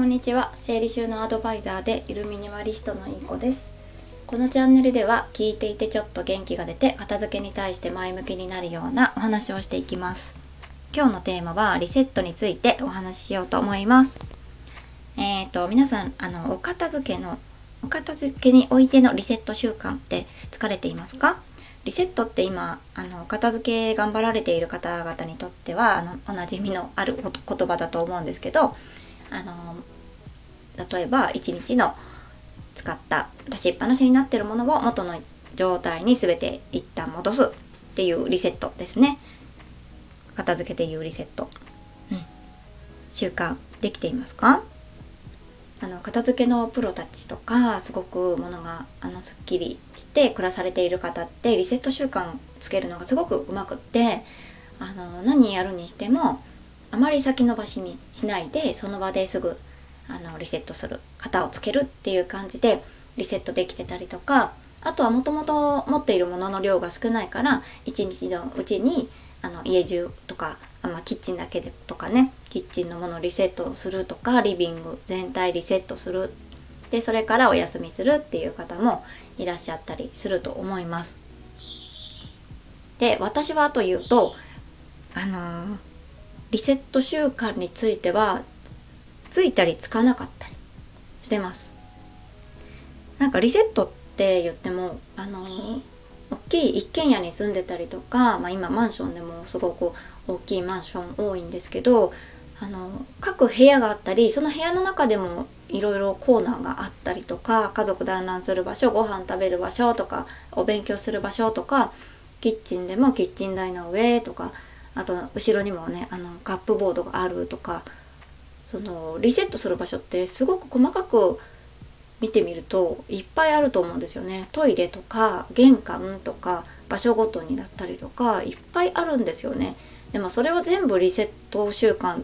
こんにちは。整理収納アドバイザーでゆるミニマリストのいい子です。このチャンネルでは聞いていてちょっと元気が出て片付けに対して前向きになるようなお話をしていきます。今日のテーマはリセットについてお話ししようと思います。えーと皆さんあのお片付けのお片付けにおいてのリセット習慣って疲れていますか？リセットって今あの片付け頑張られている方々にとってはあのおなじみのある言葉だと思うんですけどあの例えば1日の使った出しっぱなしになってるものを元の状態に全て一旦戻すっていうリセットですね。片付けていうリセット、うん、習慣できていますか？あの片付けのプロたちとかすごくものがあのすっきりして暮らされている方ってリセット習慣つけるのがすごくうまくってあの何やるにしてもあまり先延ばしにしないでその場ですぐあのリセットする型をつけるっていう感じでリセットできてたりとかあとはもともと持っているものの量が少ないから一日のうちにあの家中とかあまあ、キッチンだけでとかねキッチンのものをリセットするとかリビング全体リセットするでそれからお休みするっていう方もいらっしゃったりすると思います。で私はというとあのー、リセット習慣についてはついたりつかなかったりしてます。なんかリセットって言ってもあのー、大きい一軒家に住んでたりとか、まあ、今マンションでもすごく大きいマンション多いんですけどあの各部屋があったりその部屋の中でもいろいろコーナーがあったりとか家族団らんする場所ご飯食べる場所とかお勉強する場所とかキッチンでもキッチン台の上とかあと後ろにもねあのカップボードがあるとかそのリセットする場所ってすごく細かく見てみるといっぱいあると思うんですよね。トイレとか玄関とか場所ごとにだったりとかいっぱいあるんですよね。でもそれを全部リセット習慣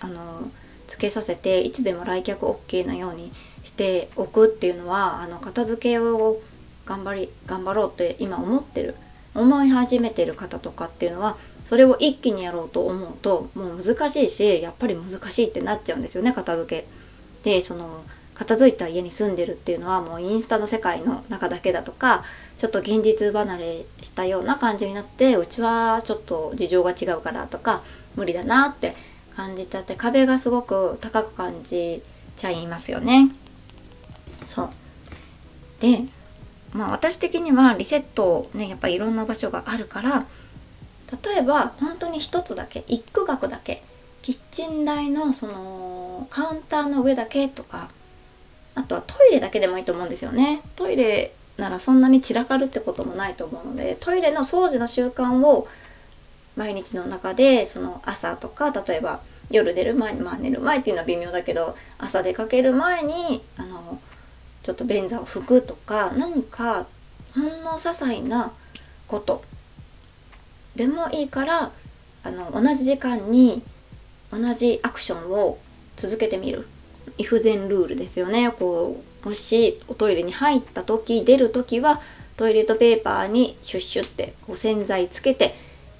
あのつけさせていつでも来客 OK なようにしておくっていうのはあの片付けを頑張り頑張ろうって今思ってる思い始めてる方とかっていうのはそれを一気にやろうと思うともう難しいしやっぱり難しいってなっちゃうんですよね片付け。でその片付いた家に住んでるっていうのはもうインスタの世界の中だけだとかちょっと現実離れしたような感じになってうちはちょっと事情が違うからとか無理だなって感じちゃって壁がすごく高く感じちゃいますよね。そうでまあ私的にはリセットねやっぱいろんな場所があるから例えば本当に一つだけ一区画だけキッチン台のそのカウンターの上だけとかあとはトイレだけでもいいと思うんですよね。トイレならそんなに散らかるってこともないと思うのでトイレの掃除の習慣を毎日の中でその朝とか例えば夜出る前にまあ寝る前っていうのは微妙だけど朝出かける前にあのちょっと便座を拭くとか何かほんの些細なことでもいいからあの同じ時間に同じアクションを続けてみる。イフゼンルールですよね。こうもしおトイレに入った時出る時はトイレットペーパーにシュッシュってこう洗剤つけて、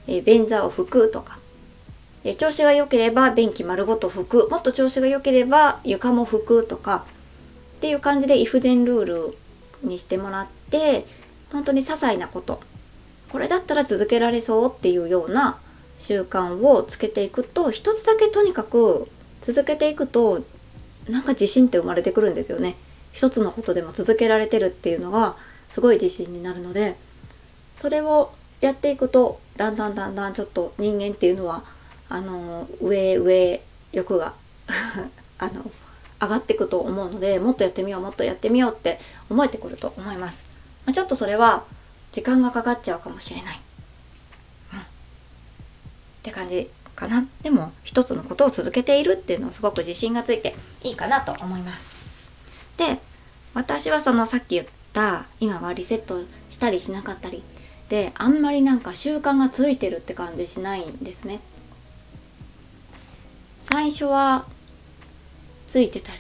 え、便座を拭くとか、え、調子が良ければ便器丸ごと拭くもっと調子が良ければ床も拭くとかっていう感じでイフゼンルールにしてもらって本当に些細なことこれだったら続けられそうっていうような習慣をつけていくと一つだけとにかく続けていくとなんか自信って生まれてくるんですよね。一つのことでも続けられてるっていうのがすごい自信になるのでそれをやっていくとだんだんだんだんちょっと人間っていうのはあの上上欲が あの上がっていくと思うのでもっとやってみようもっとやってみようって思えてくると思います、まあ、ちょっとそれは時間がかかっちゃうかもしれない、うん、って感じかな。でも一つのことを続けているっていうのはすごく自信がついていいかなと思います。で私はそのさっき言った今はリセットしたりしなかったり。であんまりなんか習慣がついてるって感じしないんですね。最初はついてたり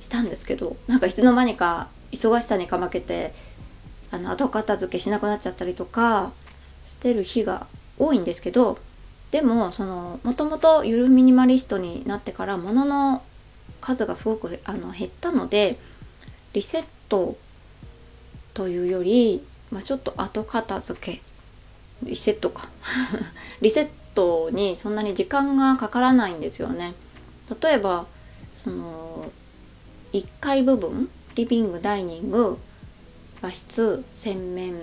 したんですけどなんかいつの間にか忙しさにかまけてあの後片付けしなくなっちゃったりとかしてる日が多いんですけどでもそのもともとゆるミニマリストになってから物の数がすごくあの減ったのでリセットというより、まあ、ちょっと後片付けリセットか リセットにそんなに時間がかからないんですよね。例えばその1階部分リビングダイニング和室洗面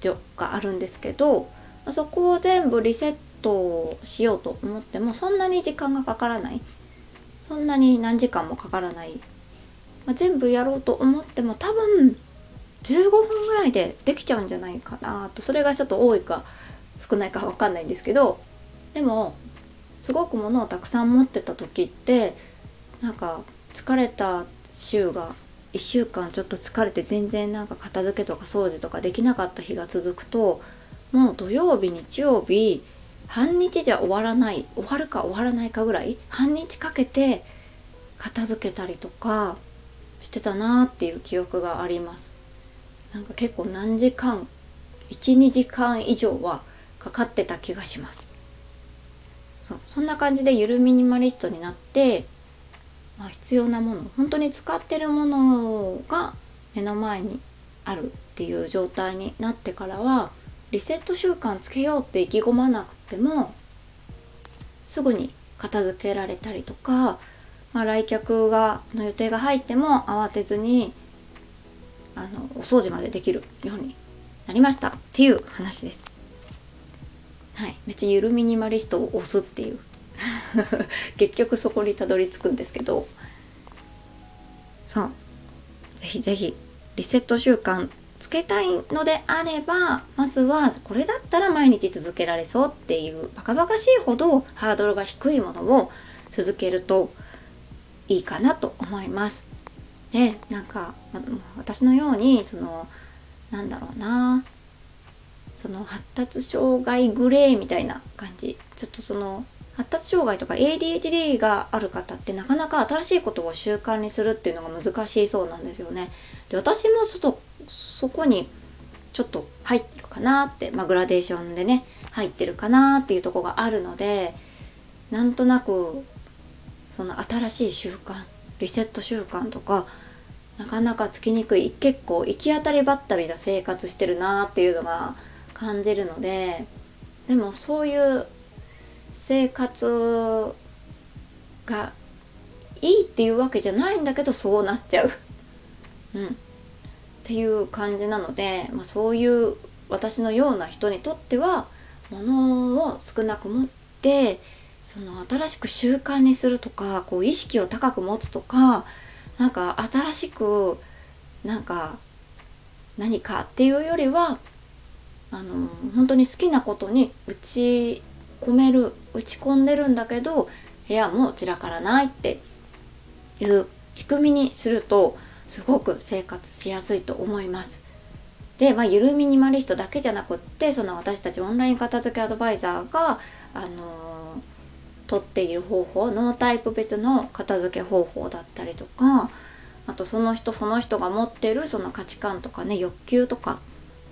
所があるんですけどそこを全部リセットしようと思ってもそんなに時間がかからない。そんなに何時間もかからない、まあ、全部やろうと思っても多分15分ぐらいでできちゃうんじゃないかなと。それがちょっと多いか少ないか分かんないんですけどでもすごく物をたくさん持ってた時ってなんか疲れた週が1週間ちょっと疲れて全然なんか片付けとか掃除とかできなかった日が続くともう土曜日日曜日半日じゃ終わらない終わるか終わらないかぐらい半日かけて片付けたりとかしてたなーっていう記憶があります。なんか結構何時間12時間以上はかかってた気がします。そそんな感じでゆるミニマリストになってまあ、必要なもの本当に使ってるものが目の前にあるっていう状態になってからはリセット習慣つけようって意気込まなくてもすぐに片付けられたりとか、まあ、来客がの予定が入っても慌てずにあのお掃除までできるようになりましたっていう話です。はい、別にゆるミニマリストを押すっていう 結局そこにたどり着くんですけど。そう。ぜひぜひリセット習慣つけたいのであればまずはこれだったら毎日続けられそうっていうバカバカしいほどハードルが低いものを続けるといいかなと思います。でなんか私のようにそのなんだろうな。その発達障害グレーみたいな感じ。ちょっとその発達障害とか ADHD がある方ってなかなか新しいことを習慣にするっていうのが難しいそうなんですよね。で私もちょっとそこにちょっと入ってるかなって、まあ、グラデーションでね入ってるかなっていうとこがあるのでなんとなくその新しい習慣リセット習慣とかなかなかつきにくい結構行き当たりばったりな生活してるなっていうのが感じるのででもそういう生活がいいっていうわけじゃないんだけどそうなっちゃう。うん、っていう感じなので、まあ、そういう私のような人にとっては物を少なく持ってその新しく習慣にするとかこう意識を高く持つとかなんか新しくなんか何かっていうよりはあの本当に好きなことに打ち込める打ち込んでるんだけど部屋も散らからないっていう仕組みにするとすごく生活しやすいと思います。で、まあ、ゆるミニマリストだけじゃなくってその私たちオンライン片付けアドバイザーが、あのー、取っている方法ノータイプ別の片付け方法だったりとかあとその人その人が持ってるその価値観とかね欲求とかっ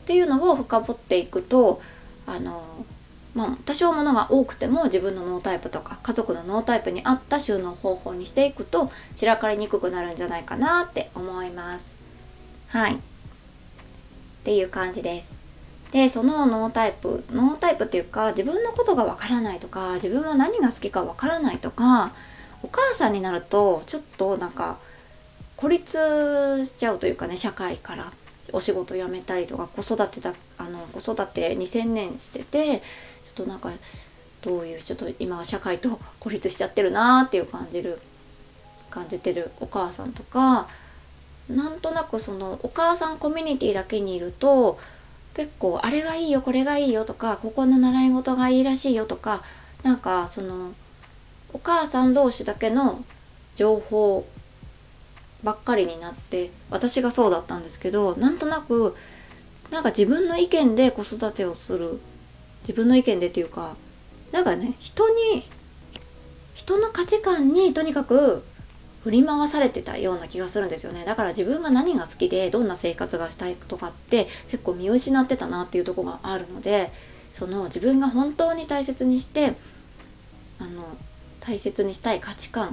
ていうのを深掘っていくとあのーまあ、多少物が多くても自分のノータイプとか家族のノータイプに合った収納方法にしていくと散らかりにくくなるんじゃないかなって思います。はい。っていう感じです。で、そのノータイプ、ノータイプっていうか自分のことがわからないとか自分は何が好きかわからないとかお母さんになるとちょっとなんか孤立しちゃうというかね社会からお仕事辞めたりとか子育てだあの子育て2000年しててとなんかどういうちょっと今は社会と孤立しちゃってるなーっていう感じる感じてるお母さんとかなんとなくそのお母さんコミュニティだけにいると結構あれがいいよこれがいいよとかここの習い事がいいらしいよとかなんかそのお母さん同士だけの情報ばっかりになって私がそうだったんですけどなんとなくなんか自分の意見で子育てをする自分の意見でっていうかなんかね人に人の価値観にとにかく振り回されてたような気がするんですよねだから自分が何が好きでどんな生活がしたいとかって結構見失ってたなっていうとこがあるのでその自分が本当に大切にしてあの大切にしたい価値観っ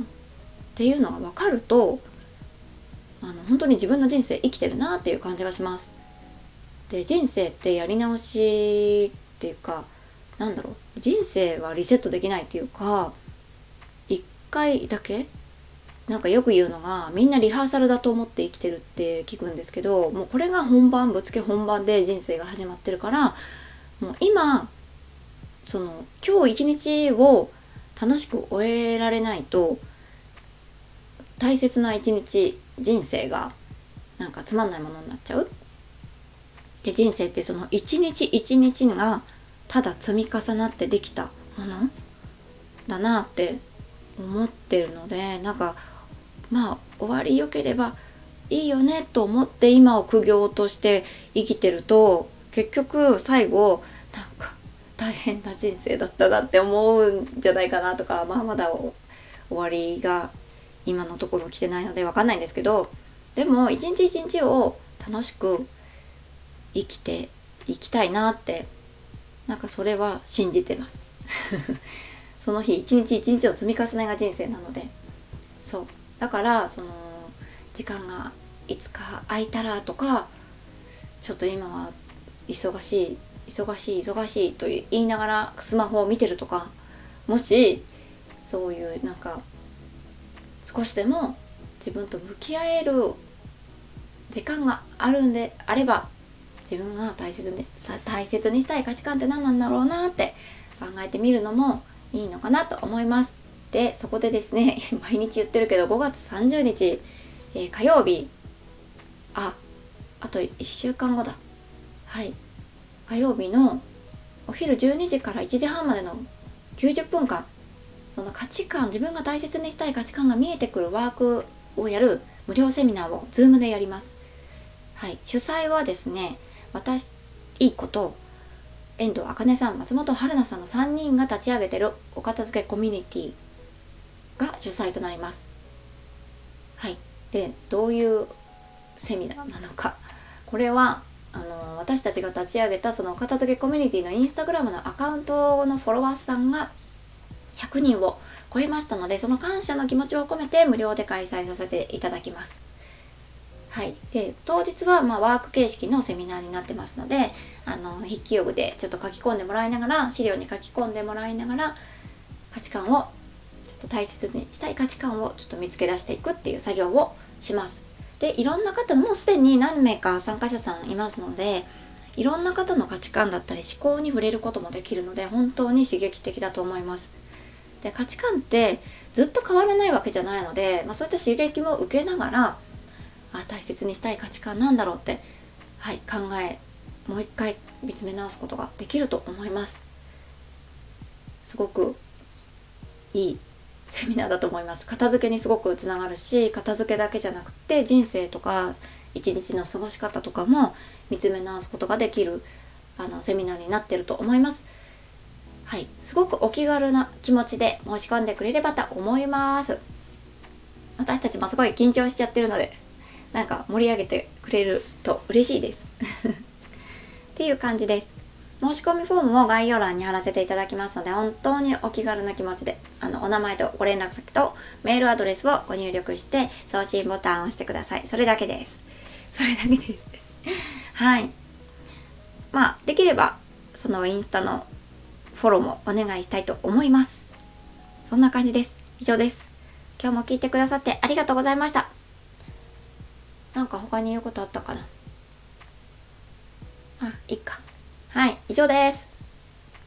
ていうのが分かるとあの本当に自分の人生生きてるなっていう感じがします。で人生ってやり直しっていうかなんだろう人生はリセットできないっていうか一回だけなんかよく言うのがみんなリハーサルだと思って生きてるって聞くんですけどもうこれが本番ぶつけ本番で人生が始まってるからもう今その今日一日を楽しく終えられないと大切な一日人生がなんかつまんないものになっちゃう。で人生ってその一日一日がただ積み重なってできたものだなって思ってるのでなんかまあ終わりよければいいよねと思って今を苦行として生きてると結局最後なんか大変な人生だったなって思うんじゃないかなとかまあまだ終わりが今のところ来てないので分かんないんですけどでも一日一日を楽しく生きていきたいなってなんかそれは信じてます。その日一日一日を積み重ねが人生なので。そう。だからその時間がいつか空いたらとかちょっと今は忙しい忙しい忙しいと言いながらスマホを見てるとかもしそういうなんか少しでも自分と向き合える時間があるんであれば自分が大切に大切にしたい価値観って何なんだろうなって考えてみるのもいいのかなと思います。でそこでですね 毎日言ってるけど5月30日、えー、火曜日。ああと1週間後だ。はい。火曜日のお昼12時から1時半までの90分間。その価値観自分が大切にしたい価値観が見えてくるワークをやる無料セミナーを Zoom でやります。はい。主催はですね私いいこと。遠藤茜さん松本春菜さんの3人が立ち上げてるお片付けコミュニティが主催となります。はい。でどういうセミナーなのか。これはあの私たちが立ち上げたそのお片付けコミュニティのインスタグラムのアカウントのフォロワーさんが100人を超えましたのでその感謝の気持ちを込めて無料で開催させていただきます。はい、で当日はまワーク形式のセミナーになってますのであの筆記用具でちょっと書き込んでもらいながら資料に書き込んでもらいながら価値観をちょっと大切にしたい価値観をちょっと見つけ出していくっていう作業をします。でいろんな方もうすでに何名か参加者さんいますのでいろんな方の価値観だったり思考に触れることもできるので本当に刺激的だと思いますで価値観ってずっと変わらないわけじゃないので、まあ、そういった刺激も受けながらあ大切にしたい価値観なんだろうってはい考えもう一回見つめ直すことができると思います。すごくいいセミナーだと思います。片付けにすごくつながるし片付けだけじゃなくて人生とか一日の過ごし方とかも見つめ直すことができるあのセミナーになってると思います。はいすごくお気軽な気持ちで申し込んでくれればと思います。私たちもすごい緊張しちゃってるので。なんか盛り上げてくれると嬉しいです っていう感じです申し込みフォームを概要欄に貼らせていただきますので、本当にお気軽な気持ちで、あの、お名前とご連絡先とメールアドレスをご入力して、送信ボタンを押してください。それだけです。それだけです。はい。まあ、できれば、そのインスタのフォローもお願いしたいと思います。そんな感じです。以上です。今日も聞いてくださってありがとうございました。なんか他に言うことあったかな？あ、いいか。はい、以上です。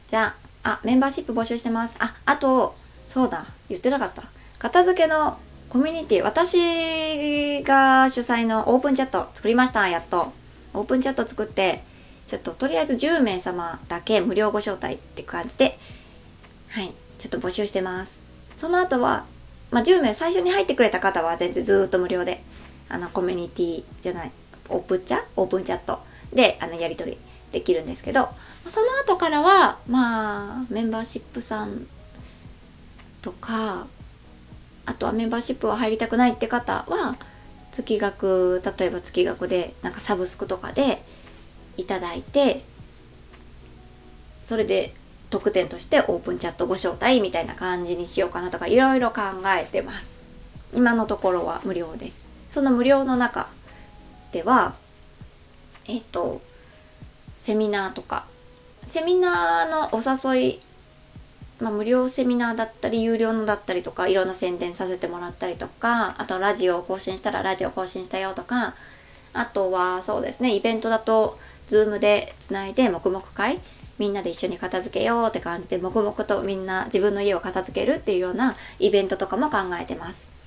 じゃあ、あ、メンバーシップ募集してます。あ、あと、そうだ、言ってなかった。片付けのコミュニティ、私が主催のオープンチャット作りました、やっと。オープンチャット作って、ちょっととりあえず10名様だけ無料ご招待って感じで、はい、ちょっと募集してます。その後は、まあ、10名最初に入ってくれた方は全然ずっと無料で、あの、コミュニティじゃない、オープンチャオープンチャット。で、あの、やり取りできるんですけどその後からはまあメンバーシップさんとかあとはメンバーシップは入りたくないって方は月額例えば月額でなんかサブスクとかでいただいてそれで特典としてオープンチャットご招待みたいな感じにしようかなとかいろいろ考えてます。今のところは無料です。その無料の中ではえっ、とセミナーとかセミナーのお誘いまあ、無料セミナーだったり有料のだったりとかいろんな宣伝させてもらったりとかあとラジオを更新したらラジオ更新したよとかあとはそうですねイベントだと Zoom でつないで黙々会みんなで一緒に片付けようって感じで黙々とみんな自分の家を片付けるっていうようなイベントとかも考えてます。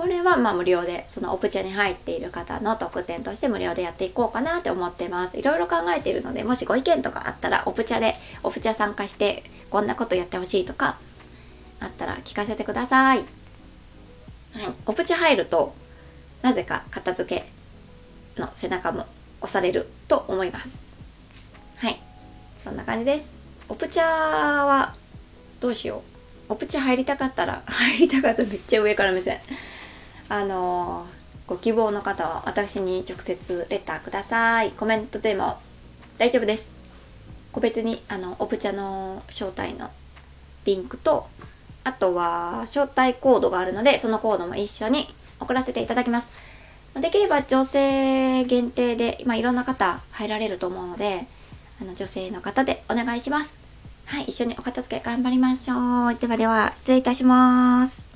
これはまあ無料でそのオプチャに入っている方の特典として無料でやっていこうかなって思ってます。いろいろ考えているのでもしご意見とかあったらオプチャでオプチャ参加してこんなことやってほしいとかあったら聞かせてください、はい、オプチャ入るとなぜか片付けの背中も押されると思います。はい。そんな感じです。オプチャはどうしよう。オプチャ入りたかったら 入りたかったらめっちゃ上から目線あのご希望の方は私に直接レターください。コメントでも大丈夫です。個別にあのオプチャの招待のリンクとあとは招待コードがあるのでそのコードも一緒に送らせていただきます。できれば女性限定で今いろんな方入られると思うのであの女性の方でお願いします。はい一緒にお片付け頑張りましょう。ではでは失礼いたします。